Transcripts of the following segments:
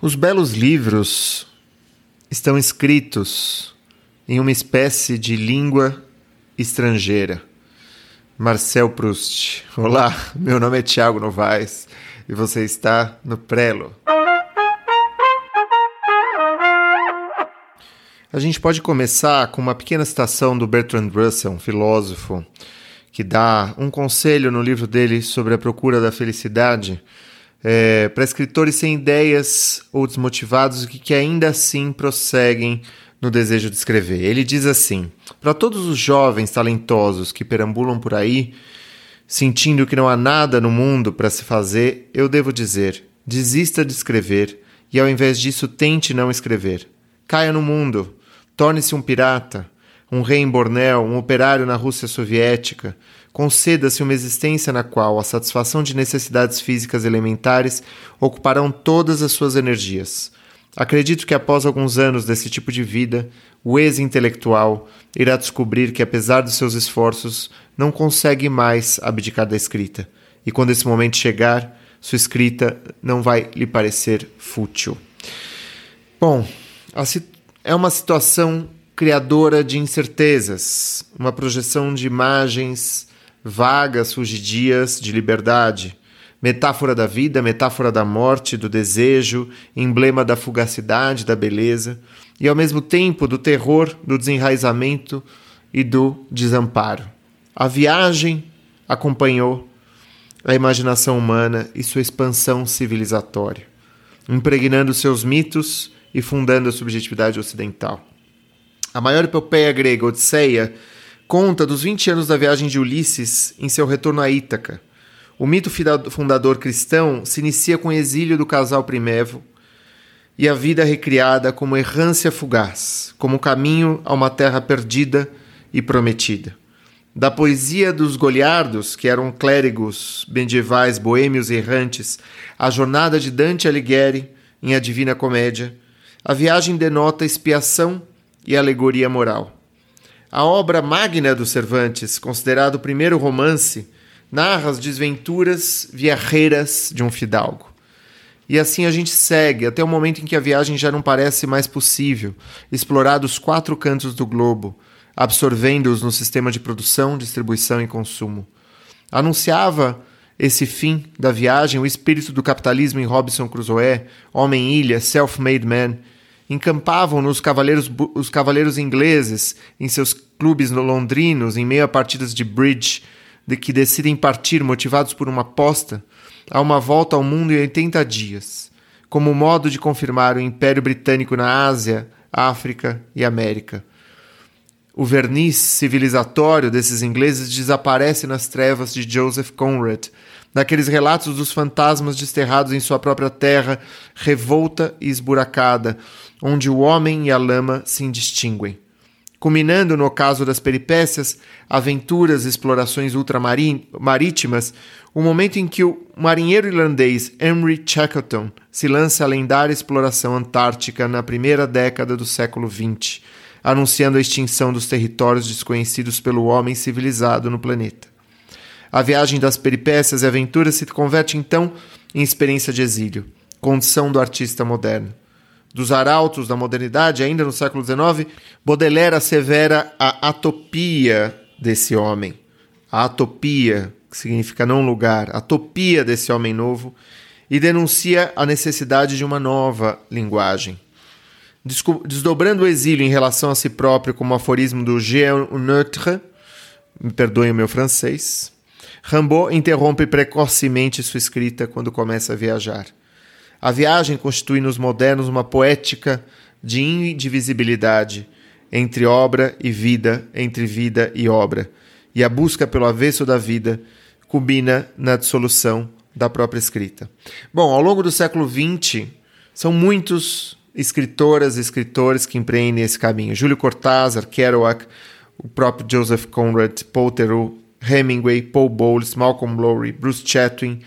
Os belos livros estão escritos em uma espécie de língua estrangeira. Marcel Proust. Olá, meu nome é Tiago Novaes e você está no Prelo. A gente pode começar com uma pequena citação do Bertrand Russell, um filósofo, que dá um conselho no livro dele sobre a procura da felicidade é, para escritores sem ideias ou desmotivados que, que ainda assim prosseguem no desejo de escrever. Ele diz assim: para todos os jovens talentosos que perambulam por aí, sentindo que não há nada no mundo para se fazer, eu devo dizer: desista de escrever e ao invés disso tente não escrever. Caia no mundo, torne-se um pirata, um rei em Bornéu, um operário na Rússia soviética, conceda-se uma existência na qual a satisfação de necessidades físicas elementares ocuparão todas as suas energias. Acredito que após alguns anos desse tipo de vida, o ex-intelectual irá descobrir que, apesar dos seus esforços, não consegue mais abdicar da escrita. E quando esse momento chegar, sua escrita não vai lhe parecer fútil. Bom, é uma situação criadora de incertezas, uma projeção de imagens vagas, fugidias de liberdade, metáfora da vida, metáfora da morte, do desejo, emblema da fugacidade, da beleza, e ao mesmo tempo do terror, do desenraizamento e do desamparo. A viagem acompanhou a imaginação humana e sua expansão civilizatória, impregnando seus mitos e fundando a subjetividade ocidental. A maior epopeia grega, Odisseia, conta dos 20 anos da viagem de Ulisses em seu retorno a Ítaca. O mito fundador cristão se inicia com o exílio do casal Primevo e a vida recriada como errância fugaz, como caminho a uma terra perdida e prometida. Da poesia dos Goliardos, que eram clérigos medievais boêmios errantes, à jornada de Dante Alighieri em A Divina Comédia, a viagem denota expiação e alegoria moral. A obra magna do Cervantes, considerado o primeiro romance, narra as desventuras viarreiras de um fidalgo. E assim a gente segue até o momento em que a viagem já não parece mais possível, explorar os quatro cantos do globo, absorvendo-os no sistema de produção, distribuição e consumo. Anunciava esse fim da viagem o espírito do capitalismo em Robinson Crusoe, Homem-Ilha, Self-Made Man, encampavam nos cavaleiros, os cavaleiros ingleses em seus clubes londrinos em meio a partidas de bridge de que decidem partir motivados por uma aposta a uma volta ao mundo em 80 dias, como modo de confirmar o Império Britânico na Ásia, África e América. O verniz civilizatório desses ingleses desaparece nas trevas de Joseph Conrad, naqueles relatos dos fantasmas desterrados em sua própria terra, revolta e esburacada, onde o homem e a lama se indistinguem. Culminando no caso das peripécias, aventuras e explorações ultramarítimas, o momento em que o marinheiro irlandês Henry Shackleton se lança à lendária exploração antártica na primeira década do século XX, anunciando a extinção dos territórios desconhecidos pelo homem civilizado no planeta. A viagem das peripécias e aventuras se converte então em experiência de exílio, condição do artista moderno dos arautos da modernidade, ainda no século XIX, Baudelaire assevera a atopia desse homem. A atopia, que significa não lugar, a atopia desse homem novo, e denuncia a necessidade de uma nova linguagem. Desdobrando o exílio em relação a si próprio como aforismo do Jean Neutre, me perdoem o meu francês, Rimbaud interrompe precocemente sua escrita quando começa a viajar. A viagem constitui nos modernos uma poética de indivisibilidade entre obra e vida, entre vida e obra, e a busca pelo avesso da vida culmina na dissolução da própria escrita. Bom, ao longo do século XX, são muitos escritoras e escritores que empreendem esse caminho. Júlio Cortázar, Kerouac, o próprio Joseph Conrad, Paul Theroux, Hemingway, Paul Bowles, Malcolm Lowry, Bruce Chatwin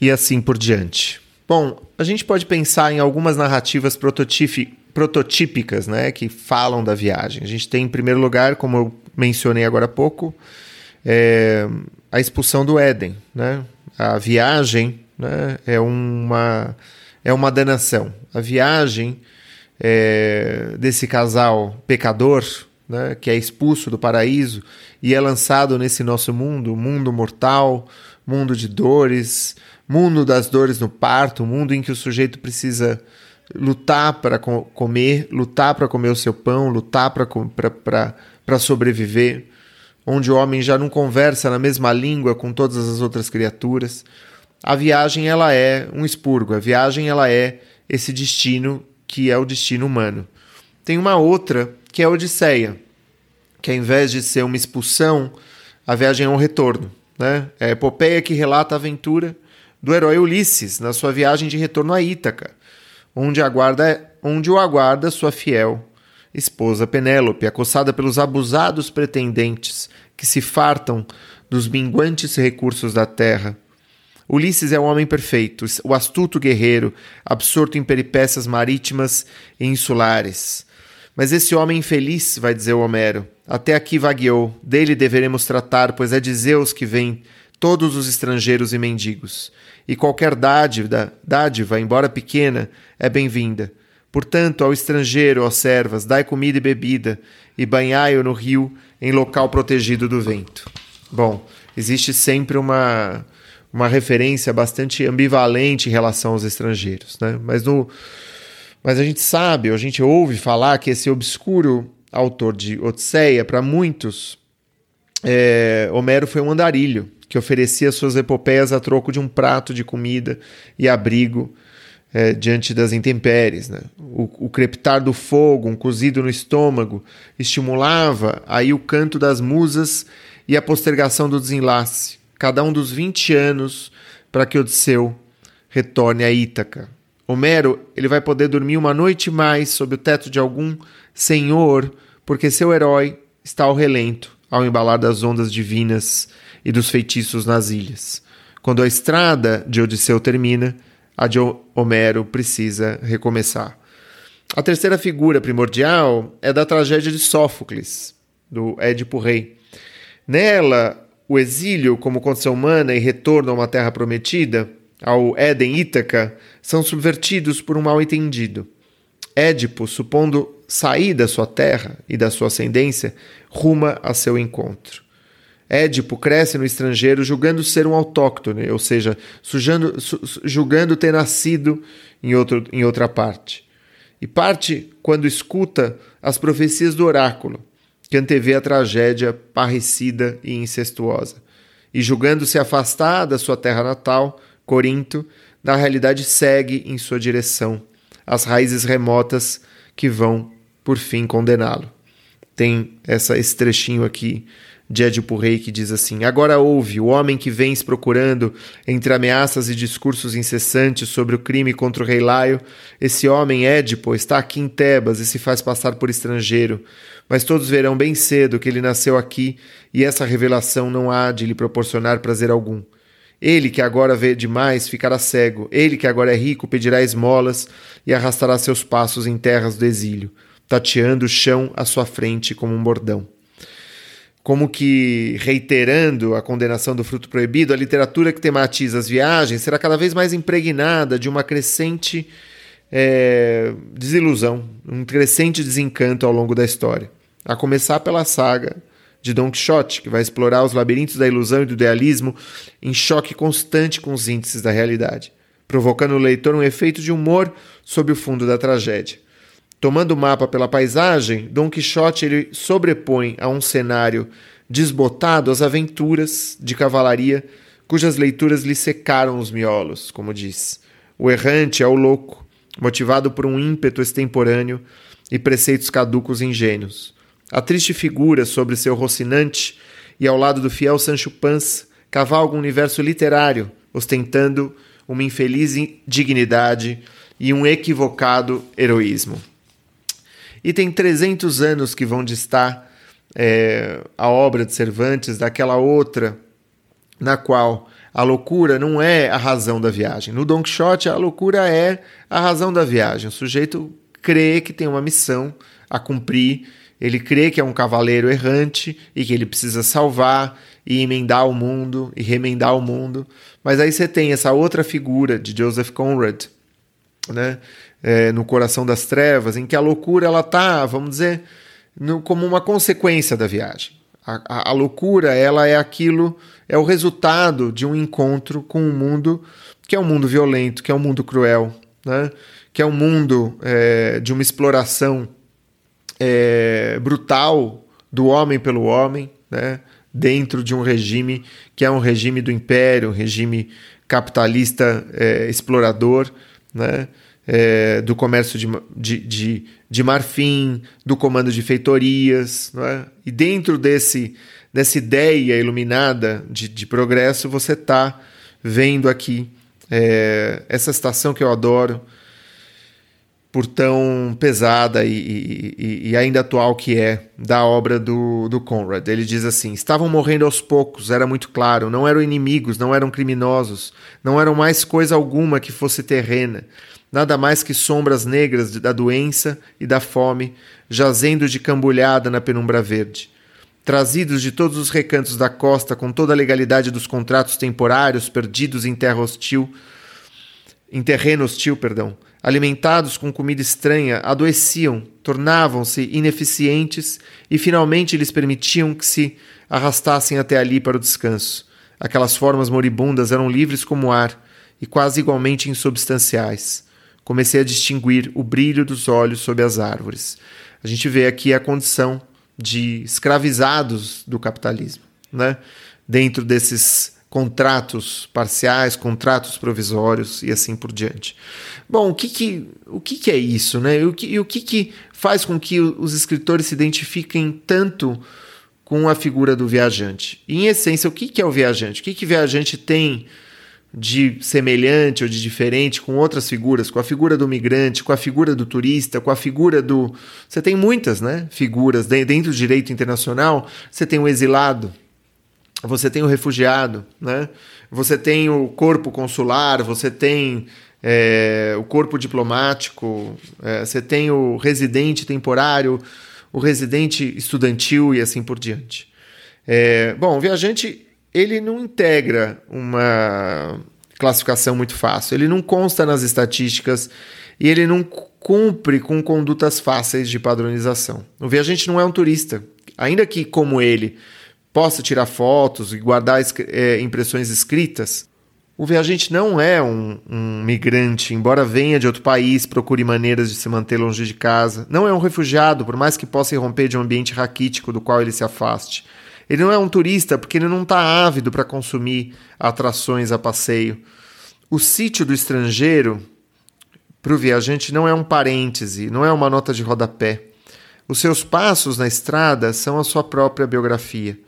e assim por diante. Bom, a gente pode pensar em algumas narrativas prototípicas, né, que falam da viagem. A gente tem, em primeiro lugar, como eu mencionei agora há pouco, é, a expulsão do Éden, né? A viagem, né, é uma é uma danação. A viagem é, desse casal pecador, né, que é expulso do paraíso e é lançado nesse nosso mundo, mundo mortal, mundo de dores, mundo das dores no parto, mundo em que o sujeito precisa lutar para comer, lutar para comer o seu pão, lutar para sobreviver, onde o homem já não conversa na mesma língua com todas as outras criaturas. A viagem ela é um expurgo, a viagem ela é esse destino que é o destino humano. Tem uma outra que é a Odisseia, que ao invés de ser uma expulsão, a viagem é um retorno. Né? É a epopeia que relata a aventura do herói Ulisses na sua viagem de retorno a Ítaca onde, aguarda, onde o aguarda sua fiel esposa Penélope, acossada pelos abusados pretendentes que se fartam dos minguantes recursos da terra. Ulisses é o homem perfeito, o astuto guerreiro, absorto em peripécias marítimas e insulares. Mas esse homem infeliz, vai dizer Homero, até aqui vagueou, dele deveremos tratar, pois é de Zeus que vem todos os estrangeiros e mendigos e qualquer dádiva, dádiva, embora pequena, é bem-vinda. Portanto, ao estrangeiro, ó servas, dai comida e bebida, e banhai-o no rio, em local protegido do vento. Bom, existe sempre uma, uma referência bastante ambivalente em relação aos estrangeiros, né? Mas, no, mas a gente sabe, a gente ouve falar que esse obscuro autor de Odisseia, para muitos, é, Homero foi um andarilho, que oferecia suas epopeias a troco de um prato de comida e abrigo é, diante das intempéries. Né? O, o, crepitar do fogo, um cozido no estômago, estimulava aí o canto das musas e a postergação do desenlace, cada um dos 20 anos para que Odisseu retorne a Ítaca. Homero ele vai poder dormir uma noite mais sob o teto de algum senhor, porque seu herói está ao relento, ao embalar das ondas divinas e dos feitiços nas ilhas. Quando a estrada de Odisseu termina, a de Homero precisa recomeçar. A terceira figura primordial é da tragédia de Sófocles, do Édipo Rei. Nela, o exílio como condição humana e retorno a uma terra prometida, ao Éden Ítaca, são subvertidos por um mal-entendido. Édipo, supondo sair da sua terra e da sua ascendência, ruma a seu encontro. Édipo cresce no estrangeiro julgando ser um autóctone, ou seja, sujando, su, julgando ter nascido em, outro, em outra parte. E parte quando escuta as profecias do oráculo, que antevê a tragédia parricida e incestuosa. E julgando-se afastar da sua terra natal, Corinto, na realidade segue em sua direção as raízes remotas que vão, por fim, condená-lo. Tem essa, esse trechinho aqui de Édipo Rei que diz assim: Agora ouve, o homem que vens procurando, entre ameaças e discursos incessantes sobre o crime contra o rei Laio, esse homem, Édipo, está aqui em Tebas e se faz passar por estrangeiro. Mas todos verão bem cedo que ele nasceu aqui e essa revelação não há de lhe proporcionar prazer algum. Ele que agora vê demais ficará cego, ele que agora é rico pedirá esmolas e arrastará seus passos em terras do exílio, tateando o chão à sua frente como um bordão como que reiterando a condenação do fruto proibido, a literatura que tematiza as viagens será cada vez mais impregnada de uma crescente é, desilusão, um crescente desencanto ao longo da história. A começar pela saga de Don Quixote, que vai explorar os labirintos da ilusão e do idealismo em choque constante com os índices da realidade, provocando no leitor um efeito de humor sob o fundo da tragédia. Tomando o mapa pela paisagem, Dom Quixote ele sobrepõe a um cenário desbotado as aventuras de cavalaria cujas leituras lhe secaram os miolos, como diz. O errante é o louco, motivado por um ímpeto extemporâneo e preceitos caducos e ingênuos. A triste figura sobre seu Rocinante e ao lado do fiel Sancho Panza cavalga um universo literário, ostentando uma infeliz dignidade e um equivocado heroísmo. E tem 300 anos que vão distar é, a obra de Cervantes daquela outra na qual a loucura não é a razão da viagem. No Don Quixote, a loucura é a razão da viagem. O sujeito crê que tem uma missão a cumprir, ele crê que é um cavaleiro errante e que ele precisa salvar e emendar o mundo e remendar o mundo. Mas aí você tem essa outra figura de Joseph Conrad, né? É, no coração das trevas, em que a loucura ela tá, vamos dizer, no, como uma consequência da viagem. A, a, a, loucura ela é aquilo, é o resultado de um encontro com um mundo que é um mundo violento, que é um mundo cruel, né? que é um mundo é, de uma exploração é, brutal do homem pelo homem, né? dentro de um regime que é um regime do império, um regime capitalista é, explorador, né? É, do comércio de, de, de, de, marfim, do comando de feitorias. É? E dentro desse, dessa ideia iluminada de, de progresso, você está vendo aqui é, essa estação que eu adoro, por tão pesada e, e, e, ainda atual que é da obra do, do Conrad. Ele diz assim: estavam morrendo aos poucos, era muito claro, não eram inimigos, não eram criminosos, não eram mais coisa alguma que fosse terrena, nada mais que sombras negras da doença e da fome, jazendo de cambulhada na penumbra verde. Trazidos de todos os recantos da costa com toda a legalidade dos contratos temporários perdidos em terra hostil, em terreno hostil, perdão, alimentados com comida estranha, adoeciam, tornavam-se ineficientes e finalmente lhes permitiam que se arrastassem até ali para o descanso. Aquelas formas moribundas eram livres como ar e quase igualmente insubstanciais. Comecei a distinguir o brilho dos olhos sob as árvores. A gente vê aqui a condição de escravizados do capitalismo, né? Dentro desses contratos parciais, contratos provisórios e assim por diante. Bom, o que, que, o que, que é isso? Né? E o, que, e o que, que faz com que os escritores se identifiquem tanto com a figura do viajante? E, em essência, o que, que é o viajante? O que, que o viajante tem de semelhante ou de diferente com outras figuras, com a figura do migrante, com a figura do turista, com a figura do. Você tem muitas né, figuras dentro do direito internacional. Você tem o exilado, você tem o refugiado, né? você tem o corpo consular, você tem é, o corpo diplomático, é, você tem o residente temporário, o residente estudantil e assim por diante. É, bom, o viajante ele não integra uma classificação muito fácil, ele não consta nas estatísticas e ele não cumpre com condutas fáceis de padronização. O viajante não é um turista, ainda que como ele possa tirar fotos e guardar é, impressões escritas, o viajante não é um, um, migrante, embora venha de outro país, procure maneiras de se manter longe de casa. Não é um refugiado, por mais que possa irromper de um ambiente raquítico do qual ele se afaste. Ele não é um turista, porque ele não está ávido para consumir atrações a passeio. O sítio do estrangeiro, para o viajante, não é um parêntese, não é uma nota de rodapé. Os seus passos na estrada são a sua própria biografia.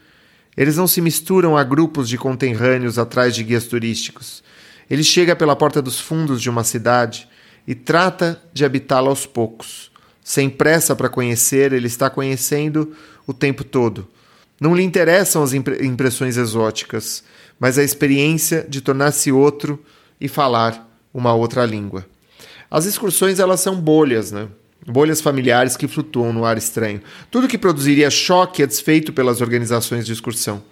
Eles não se misturam a grupos de conterrâneos atrás de guias turísticos. Ele chega pela porta dos fundos de uma cidade e trata de habitá-la aos poucos. Sem pressa para conhecer, ele está conhecendo o tempo todo. Não lhe interessam as impressões exóticas, mas a experiência de tornar-se outro e falar uma outra língua. As excursões elas são bolhas, né? Bolhas familiares que flutuam no ar estranho. Tudo que produziria choque é desfeito pelas organizações de excursão.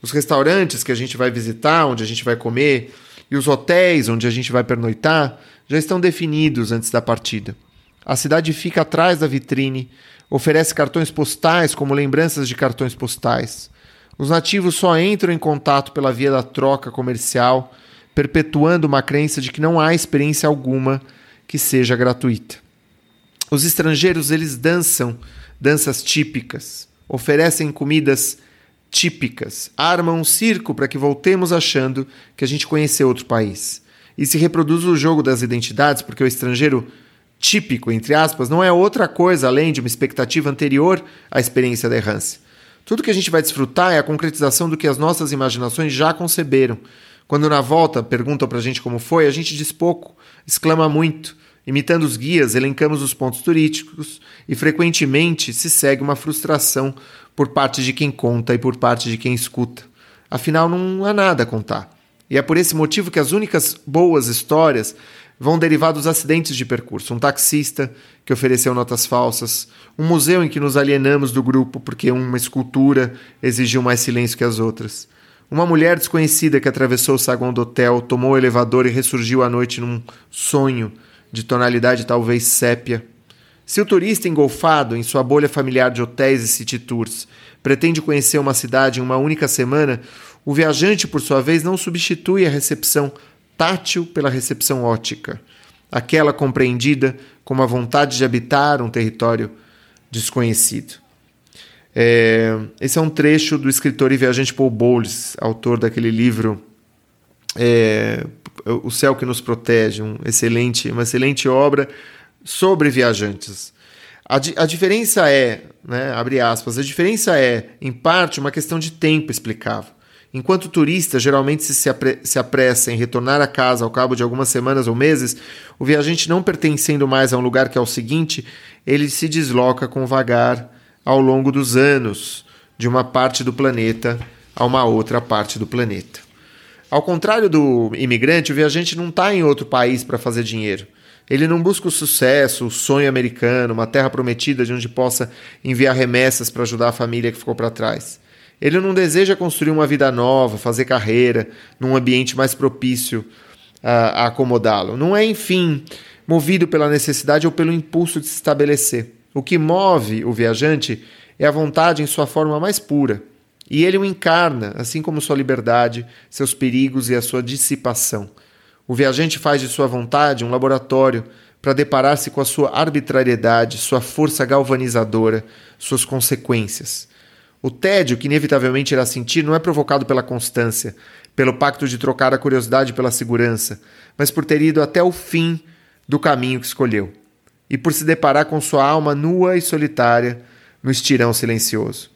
Os restaurantes que a gente vai visitar, onde a gente vai comer, e os hotéis onde a gente vai pernoitar já estão definidos antes da partida. A cidade fica atrás da vitrine, oferece cartões postais como lembranças de cartões postais. Os nativos só entram em contato pela via da troca comercial, perpetuando uma crença de que não há experiência alguma que seja gratuita. Os estrangeiros eles dançam danças típicas, oferecem comidas típicas, armam um circo para que voltemos achando que a gente conheceu outro país. E se reproduz o jogo das identidades, porque o estrangeiro típico, entre aspas, não é outra coisa além de uma expectativa anterior à experiência da errância. Tudo que a gente vai desfrutar é a concretização do que as nossas imaginações já conceberam. Quando na volta perguntam a gente como foi, a gente diz pouco, exclama muito, Imitando os guias, elencamos os pontos turísticos e frequentemente se segue uma frustração por parte de quem conta e por parte de quem escuta. Afinal, não há nada a contar. E é por esse motivo que as únicas boas histórias vão derivar dos acidentes de percurso. Um taxista que ofereceu notas falsas, um museu em que nos alienamos do grupo porque uma escultura exigiu mais silêncio que as outras. Uma mulher desconhecida que atravessou o saguão do hotel, tomou o elevador e ressurgiu à noite num sonho de tonalidade talvez sépia. Se o turista engolfado em sua bolha familiar de hotéis e city tours pretende conhecer uma cidade em uma única semana, o viajante, por sua vez, não substitui a recepção tátil pela recepção ótica, aquela compreendida como a vontade de habitar um território desconhecido. É, esse é um trecho do escritor e viajante Paul Bowles, autor daquele livro é, O Céu que Nos Protege, um excelente, uma excelente obra sobre viajantes. A, a diferença é, né, abre aspas, a diferença é, em parte, uma questão de tempo explicável. Enquanto o turista geralmente se, se apressa em retornar a casa ao cabo de algumas semanas ou meses, o viajante não pertencendo mais a um lugar que é o seguinte, ele se desloca com vagar ao longo dos anos de uma parte do planeta a uma outra parte do planeta. Ao contrário do imigrante, o viajante não está em outro país para fazer dinheiro. Ele não busca o sucesso, o sonho americano, uma terra prometida de onde possa enviar remessas para ajudar a família que ficou para trás. Ele não deseja construir uma vida nova, fazer carreira num ambiente mais propício a, a acomodá-lo. Não é, enfim, movido pela necessidade ou pelo impulso de se estabelecer. O que move o viajante é a vontade em sua forma mais pura. E ele o encarna, assim como sua liberdade, seus perigos e a sua dissipação. O viajante faz de sua vontade um laboratório para deparar-se com a sua arbitrariedade, sua força galvanizadora, suas consequências. O tédio que inevitavelmente irá sentir não é provocado pela constância, pelo pacto de trocar a curiosidade pela segurança, mas por ter ido até o fim do caminho que escolheu e por se deparar com sua alma nua e solitária no estirão silencioso.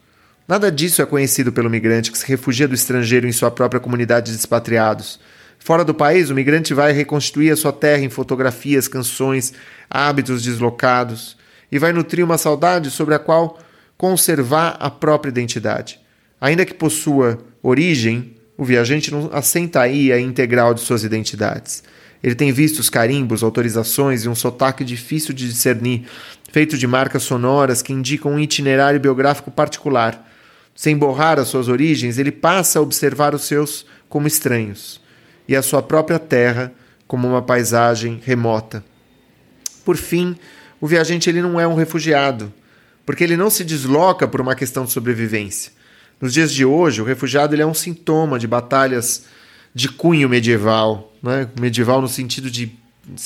Nada disso é conhecido pelo migrante que se refugia do estrangeiro em sua própria comunidade de expatriados Fora do país, o migrante vai reconstruir a sua terra em fotografias, canções, hábitos deslocados e vai nutrir uma saudade sobre a qual conservar a própria identidade. Ainda que possua origem, o viajante não assenta aí a integral de suas identidades. Ele tem visto os carimbos, autorizações e um sotaque difícil de discernir, feito de marcas sonoras que indicam um itinerário biográfico particular. Sem borrar as suas origens, ele passa a observar os seus como estranhos e a sua própria terra como uma paisagem remota. Por fim, o viajante ele não é um refugiado, porque ele não se desloca por uma questão de sobrevivência. Nos dias de hoje, o refugiado ele é um sintoma de batalhas de cunho medieval, né? medieval no sentido de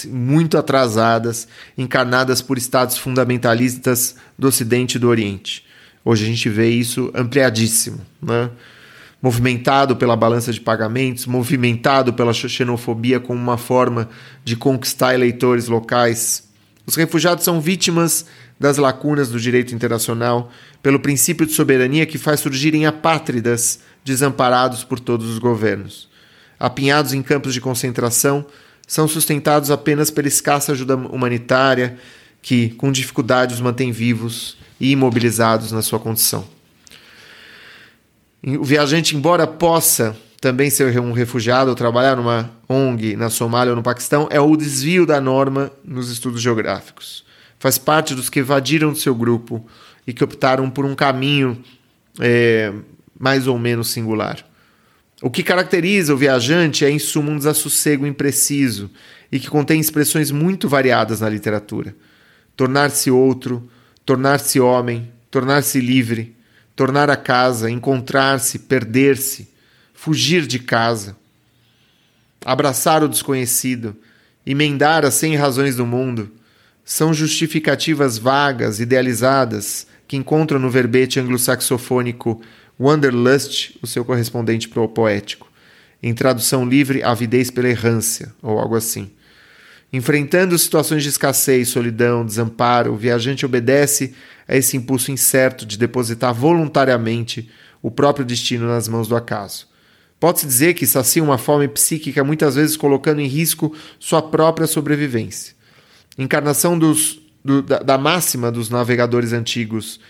muito atrasadas, encarnadas por estados fundamentalistas do Ocidente e do Oriente. Hoje a gente vê isso ampliadíssimo. Né? movimentado pela balança de pagamentos, movimentado pela xenofobia como uma forma de conquistar eleitores locais. Os refugiados são vítimas das lacunas do direito internacional, pelo princípio de soberania que faz surgirem apátridas desamparados por todos os governos. Apinhados em campos de concentração, são sustentados apenas pela escassa ajuda humanitária que, com dificuldade, os mantém vivos e imobilizados na sua condição. O viajante, embora possa também ser um refugiado ou trabalhar numa ONG na Somália ou no Paquistão, é o desvio da norma nos estudos geográficos. Faz parte dos que evadiram do seu grupo e que optaram por um caminho é, mais ou menos singular. O que caracteriza o viajante é, em suma, um desassossego impreciso e que contém expressões muito variadas na literatura. Tornar-se outro, tornar-se homem, tornar-se livre, tornar a casa, encontrar-se, perder-se, fugir de casa, abraçar o desconhecido, emendar as cem razões do mundo, são justificativas vagas, idealizadas, que encontram no verbete anglo-saxofônico Wanderlust, o seu correspondente poético. Em tradução livre, avidez pela errância, ou algo assim. Enfrentando situações de escassez, solidão, desamparo, o viajante obedece a esse impulso incerto de depositar voluntariamente o próprio destino nas mãos do acaso. Pode-se dizer que sacia uma fome psíquica, muitas vezes colocando em risco sua própria sobrevivência. Encarnação dos, do, da, da, máxima dos navegadores antigos: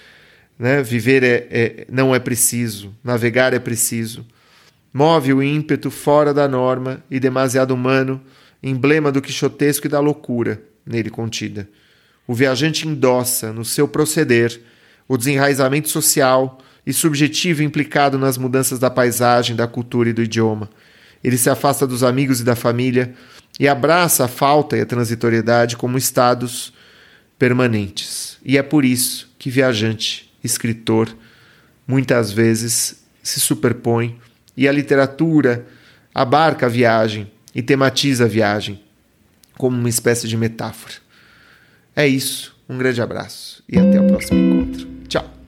né? viver é, é, não é preciso, navegar é preciso. Move o ímpeto fora da norma e demasiado humano emblema do quixotesco e da loucura nele contida. O viajante endossa, no seu proceder, o desenraizamento social e subjetivo implicado nas mudanças da paisagem, da cultura e do idioma. Ele se afasta dos amigos e da família e abraça a falta e a transitoriedade como estados permanentes. E é por isso que viajante, escritor, muitas vezes se superpõe e a literatura abarca a viagem e tematiza a viagem como uma espécie de metáfora. É isso, um grande abraço e até o próximo encontro. Tchau!